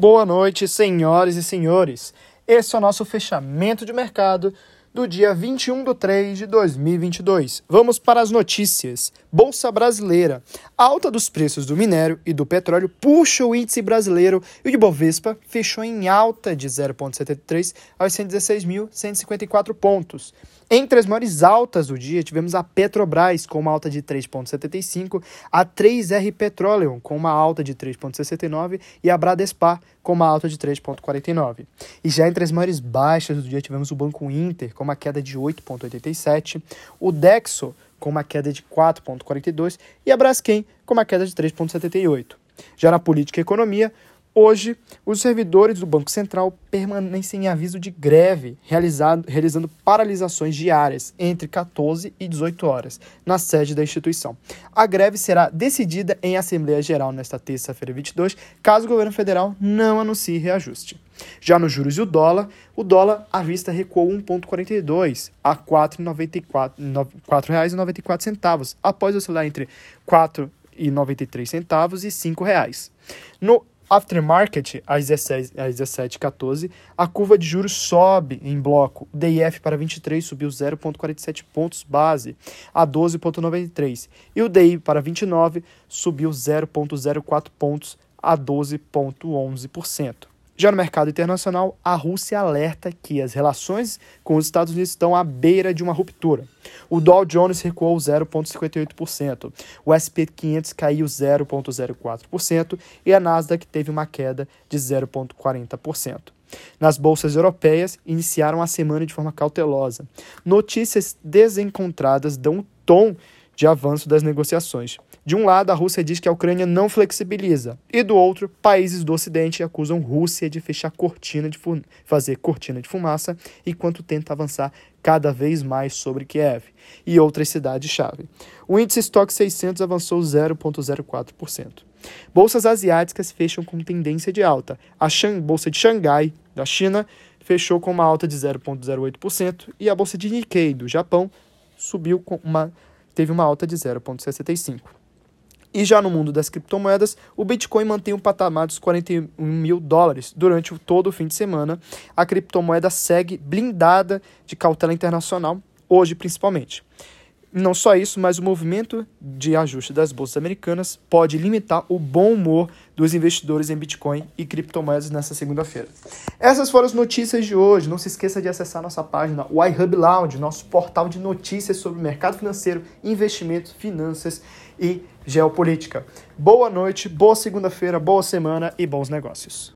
Boa noite, senhoras e senhores. Esse é o nosso fechamento de mercado do dia 21 de 3 de 2022. Vamos para as notícias. Bolsa Brasileira. alta dos preços do minério e do petróleo puxa o índice brasileiro e o de Bovespa fechou em alta de 0,73 aos 116.154 pontos. Entre as maiores altas do dia, tivemos a Petrobras com uma alta de 3,75, a 3R Petroleum com uma alta de 3,69 e a Bradespar com uma alta de 3,49. E já entre as maiores baixas do dia, tivemos o Banco Inter com uma queda de 8,87, o Dexo com uma queda de 4,42 e a Braskem com uma queda de 3,78. Já na política e economia, Hoje, os servidores do Banco Central permanecem em aviso de greve, realizando paralisações diárias entre 14 e 18 horas, na sede da instituição. A greve será decidida em Assembleia Geral nesta terça-feira 22, caso o governo federal não anuncie reajuste. Já nos juros e o dólar, o dólar à vista recuou 1,42 a R$ 4,94, após oscilar entre R$ 4,93 e 5 reais. No Aftermarket, às 17, às 17 a curva de juros sobe em bloco. O DIF para 23 subiu 0,47 pontos base a 12,93. E o DI para 29 subiu 0,04 pontos a 12,11%. Já no mercado internacional, a Rússia alerta que as relações com os Estados Unidos estão à beira de uma ruptura. O Dow Jones recuou 0,58%, o SP 500 caiu 0,04% e a Nasdaq teve uma queda de 0,40%. Nas bolsas europeias, iniciaram a semana de forma cautelosa. Notícias desencontradas dão tom de avanço das negociações. De um lado, a Rússia diz que a Ucrânia não flexibiliza, e do outro, países do Ocidente acusam Rússia de fechar cortina de fazer cortina de fumaça enquanto tenta avançar cada vez mais sobre Kiev e outras cidades-chave. O índice Stock 600 avançou 0,04%. Bolsas asiáticas fecham com tendência de alta. A Bolsa de Xangai, da China, fechou com uma alta de 0,08% e a Bolsa de Nikkei, do Japão, subiu com uma teve uma alta de 0,65. E já no mundo das criptomoedas, o Bitcoin mantém um patamar dos 41 mil dólares durante todo o fim de semana. A criptomoeda segue blindada de cautela internacional, hoje principalmente. Não só isso, mas o movimento de ajuste das bolsas americanas pode limitar o bom humor dos investidores em Bitcoin e criptomoedas nessa segunda-feira. Essas foram as notícias de hoje. Não se esqueça de acessar nossa página iHub Lounge, nosso portal de notícias sobre mercado financeiro, investimentos, finanças e geopolítica. Boa noite, boa segunda-feira, boa semana e bons negócios.